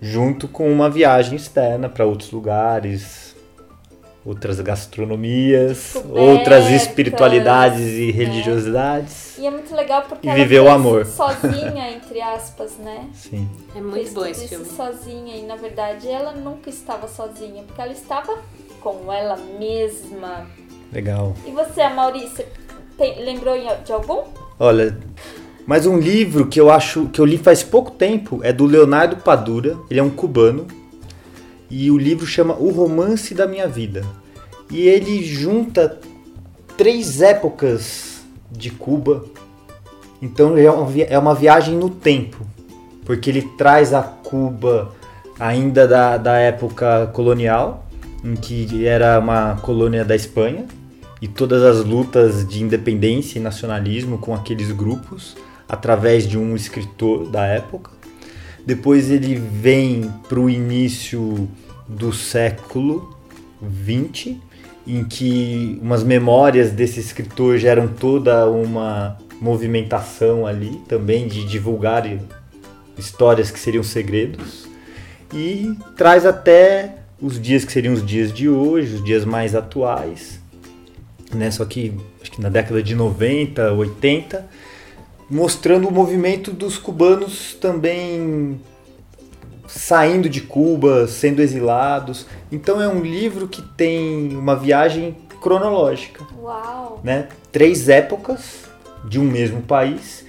C: junto com uma viagem externa para outros lugares, outras gastronomias, outras espiritualidades e né? religiosidades.
B: E é muito legal porque
C: e viver o amor.
B: sozinha, entre aspas, né?
C: Sim.
A: É muito bom esse filme.
B: sozinha e na verdade ela nunca estava sozinha, porque ela estava com ela mesma.
C: Legal.
B: E você, Maurício, tem, lembrou de algum?
C: Olha, mas um livro que eu acho que eu li faz pouco tempo é do Leonardo Padura. Ele é um cubano e o livro chama O Romance da Minha Vida. E ele junta três épocas de Cuba. Então é uma viagem no tempo, porque ele traz a Cuba ainda da, da época colonial, em que era uma colônia da Espanha, e todas as lutas de independência e nacionalismo com aqueles grupos, através de um escritor da época. Depois ele vem para o início do século XX, em que umas memórias desse escritor geram toda uma movimentação ali também de divulgar histórias que seriam segredos e traz até os dias que seriam os dias de hoje, os dias mais atuais, né? Só que acho que na década de 90, 80, mostrando o movimento dos cubanos também saindo de Cuba, sendo exilados. Então é um livro que tem uma viagem cronológica.
B: Uau!
C: Né? Três épocas de um mesmo país.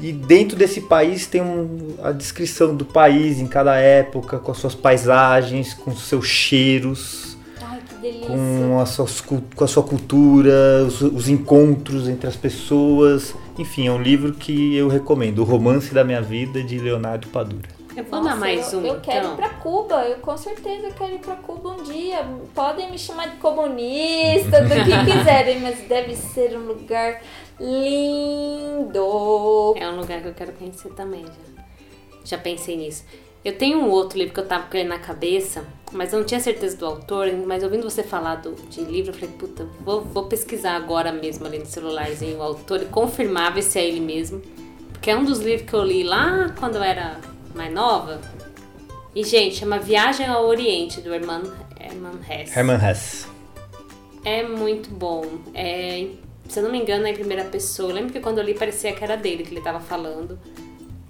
C: E dentro desse país tem um, a descrição do país em cada época, com as suas paisagens, com seus cheiros, com, as suas, com a sua cultura, os, os, encontros entre as pessoas. Enfim, é um livro que eu recomendo. O Romance da Minha Vida, de Leonardo Padura.
A: Eu vou Nossa, dar mais
B: eu,
A: um.
B: Eu quero
A: então.
B: ir pra Cuba, eu com certeza quero ir pra Cuba um dia. Podem me chamar de comunista, do que quiserem, mas deve ser um lugar lindo.
A: É um lugar que eu quero conhecer também, já. Já pensei nisso. Eu tenho um outro livro que eu tava com ele na cabeça, mas eu não tinha certeza do autor, mas ouvindo você falar do, de livro, eu falei, puta, vou, vou pesquisar agora mesmo ali no celularzinho o autor e confirmar se é ele mesmo. Porque é um dos livros que eu li lá quando eu era mais nova. E, gente, é uma viagem ao Oriente do Herman, Herman Hesse.
C: Herman Hesse.
A: É muito bom. É, se eu não me engano, é em primeira pessoa. Eu lembro que quando eu li parecia que era dele que ele estava falando.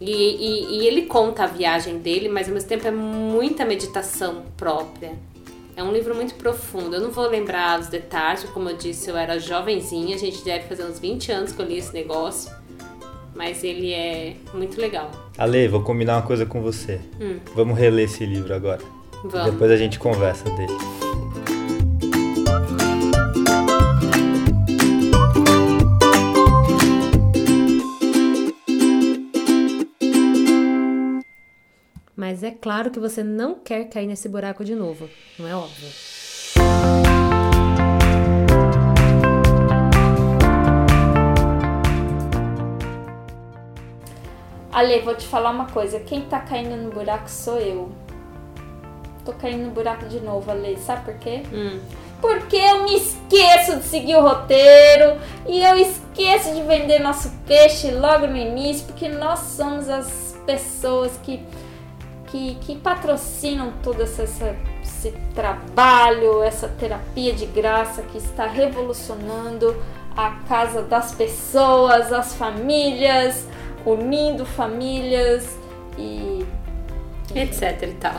A: E, e, e, ele conta a viagem dele, mas ao mesmo tempo é muita meditação própria. É um livro muito profundo. Eu não vou lembrar os detalhes, como eu disse, eu era jovenzinha, a gente deve fazer uns 20 anos que eu li esse negócio mas ele é muito legal.
C: Ale, vou combinar uma coisa com você. Hum. Vamos reler esse livro agora.
A: Vamos.
C: Depois a gente conversa dele.
A: mas é claro que você não quer cair nesse buraco de novo, não é óbvio.
B: Ale, vou te falar uma coisa. Quem tá caindo no buraco sou eu. Tô caindo no buraco de novo, Ale. Sabe por quê?
A: Hum.
B: Porque eu me esqueço de seguir o roteiro e eu esqueço de vender nosso peixe logo no início, porque nós somos as pessoas que que, que patrocinam todo essa, esse trabalho, essa terapia de graça que está revolucionando a casa das pessoas, as famílias, unindo famílias e
A: Etc e tal.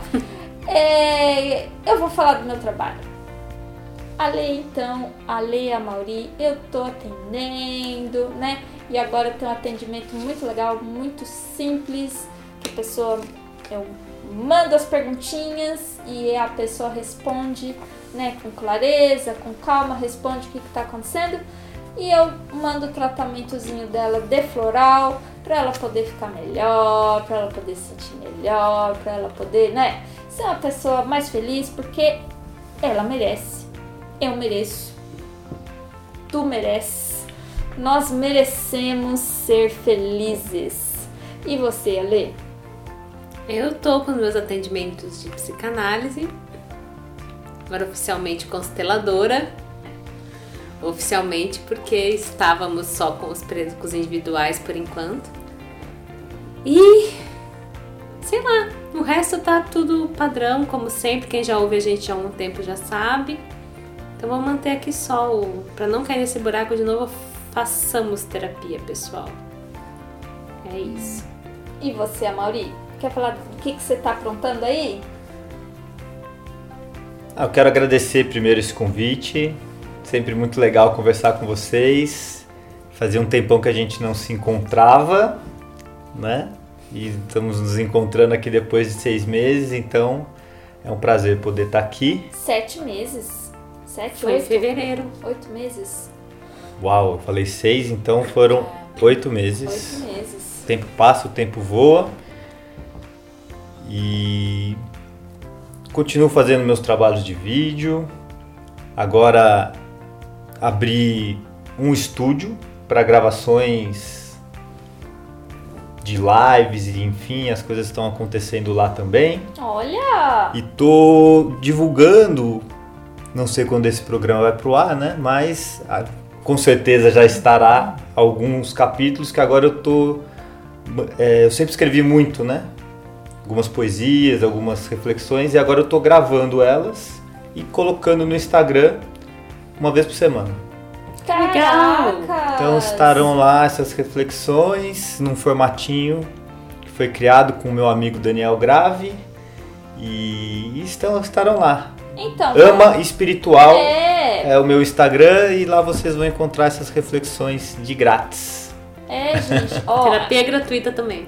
B: é, eu vou falar do meu trabalho. A Lei, então, a Lei a Mauri, eu tô atendendo, né? E agora tem um atendimento muito legal, muito simples, que a pessoa, eu mando as perguntinhas e a pessoa responde, né, com clareza, com calma, responde o que, que tá acontecendo. E eu mando o tratamentozinho dela de floral, pra ela poder ficar melhor, pra ela poder se sentir melhor, pra ela poder, né, ser uma pessoa mais feliz, porque ela merece. Eu mereço. Tu mereces. Nós merecemos ser felizes. E você, Ale?
A: Eu tô com meus atendimentos de psicanálise. Agora oficialmente consteladora. Oficialmente porque estávamos só com os presos individuais por enquanto. E sei lá, o resto tá tudo padrão, como sempre. Quem já ouve a gente há um tempo já sabe. Então vamos manter aqui só o. Pra não cair nesse buraco de novo, façamos terapia, pessoal. É isso.
B: E você, Amauri? Quer falar do que, que você tá aprontando aí?
C: Ah, eu quero agradecer primeiro esse convite. Sempre muito legal conversar com vocês. Fazia um tempão que a gente não se encontrava, né? E estamos nos encontrando aqui depois de seis meses, então é um prazer poder estar aqui.
B: Sete meses. Sete,
A: Foi em
B: oito?
A: fevereiro.
B: Oito meses.
C: Uau, eu falei seis, então foram oito meses.
B: Oito meses.
C: O tempo passa, o tempo voa. E continuo fazendo meus trabalhos de vídeo. Agora abri um estúdio para gravações de lives e enfim, as coisas estão acontecendo lá também.
B: Olha!
C: E tô divulgando, não sei quando esse programa vai pro ar, né? Mas ah, com certeza já estará alguns capítulos que agora eu tô. é, eu sempre escrevi muito, né? Algumas poesias, algumas reflexões, e agora eu tô gravando elas e colocando no Instagram uma vez por semana.
A: legal!
B: Caraca!
C: Então estarão lá essas reflexões num formatinho que foi criado com o meu amigo Daniel Grave e estão, estarão lá.
B: Então,
C: Ama Espiritual
B: É,
C: é o meu Instagram e lá vocês vão encontrar essas reflexões de grátis.
B: é, gente. Ó,
A: Terapia gratuita também.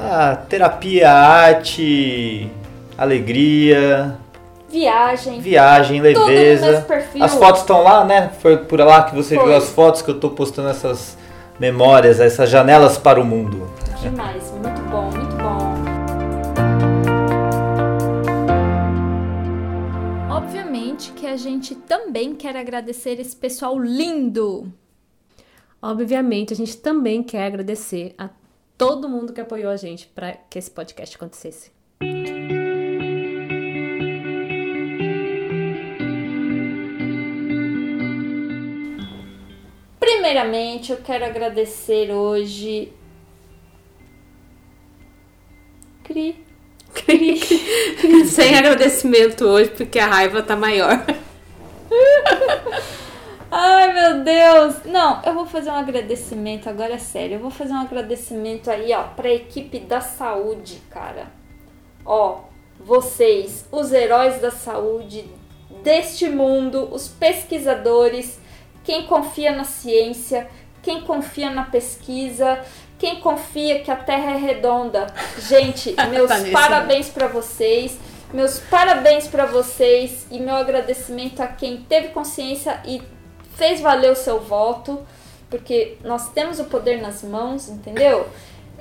C: Ah, terapia, arte, alegria,
B: viagem.
C: viagem,
B: Tudo no
C: leveza. As fotos estão lá, né? Foi por lá que você
B: Foi.
C: viu as fotos que eu tô postando essas memórias, essas janelas para o mundo.
B: Demais, muito bom, muito bom. Obviamente que a gente também quer agradecer esse pessoal lindo.
A: Obviamente, a gente também quer agradecer a todo mundo que apoiou a gente para que esse podcast acontecesse.
B: Primeiramente, eu quero agradecer hoje. Cri.
A: Sem agradecimento hoje, porque a raiva tá maior.
B: Ai, meu Deus! Não, eu vou fazer um agradecimento, agora é sério. Eu vou fazer um agradecimento aí, ó, pra equipe da saúde, cara. Ó, vocês, os heróis da saúde deste mundo, os pesquisadores, quem confia na ciência, quem confia na pesquisa, quem confia que a Terra é redonda. Gente, meus
A: Tá
B: parabéns pra vocês. Meus parabéns pra vocês e meu agradecimento a quem teve consciência e fez valer o seu voto, porque nós temos o poder nas mãos, entendeu?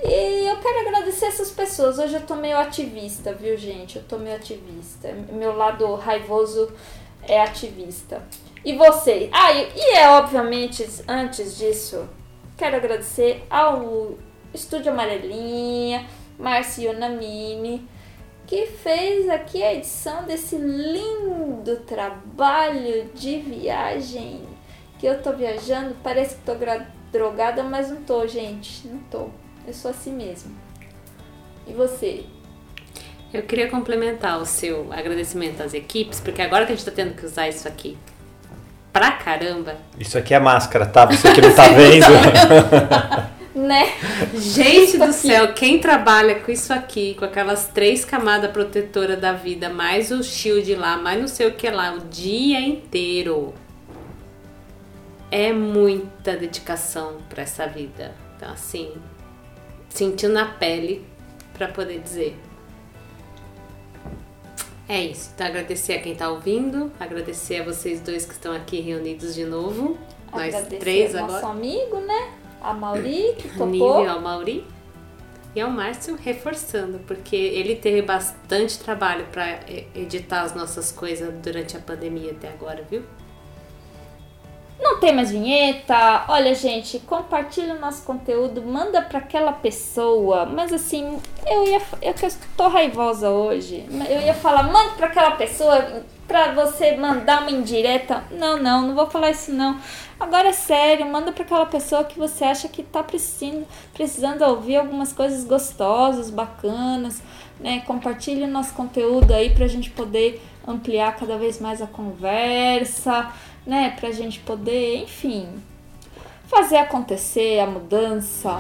B: E eu quero agradecer essas pessoas. Hoje eu tô meio ativista, viu, gente? Eu tô meio ativista. Meu lado raivoso é ativista. E vocês? Ah, e, é obviamente, antes disso, quero agradecer ao Estúdio Amarelinha, Marciona Mini, que fez aqui a edição desse lindo trabalho de viagem. Que eu tô viajando, parece que tô drogada, mas não tô, gente. Não tô. Eu sou assim mesmo. E você?
A: Eu queria complementar o seu agradecimento às equipes, porque agora que a gente tá tendo que usar isso aqui pra caramba.
C: Isso aqui é máscara, tá? Você que não tá vendo.
B: né?
A: Gente do céu, quem trabalha com isso aqui, com aquelas três camadas protetoras da vida, mais o shield lá, mais não sei o que lá, o dia inteiro. É muita dedicação para essa vida. Então, assim, sentindo na pele para poder dizer. É isso. Então, agradecer a quem está ouvindo, agradecer a vocês dois que estão aqui reunidos de novo.
B: Nós três agora. nosso amigo, né? A Mauri, que topou.
A: Nível ao Mauri. E ao Márcio reforçando, porque ele teve bastante trabalho para editar as nossas coisas durante a pandemia até agora, viu?
B: Não tem mais vinheta. Olha, gente, compartilha o nosso conteúdo, manda para aquela pessoa. Mas assim, eu ia eu estou raivosa hoje. Eu ia falar, manda para aquela pessoa para você mandar uma indireta. Não, não, não vou falar isso não. Agora é sério, manda para aquela pessoa que você acha que tá precisando, precisando ouvir algumas coisas gostosas, bacanas, né? Compartilhe o nosso conteúdo aí pra gente poder ampliar cada vez mais a conversa né? Pra gente poder, enfim, fazer acontecer a mudança.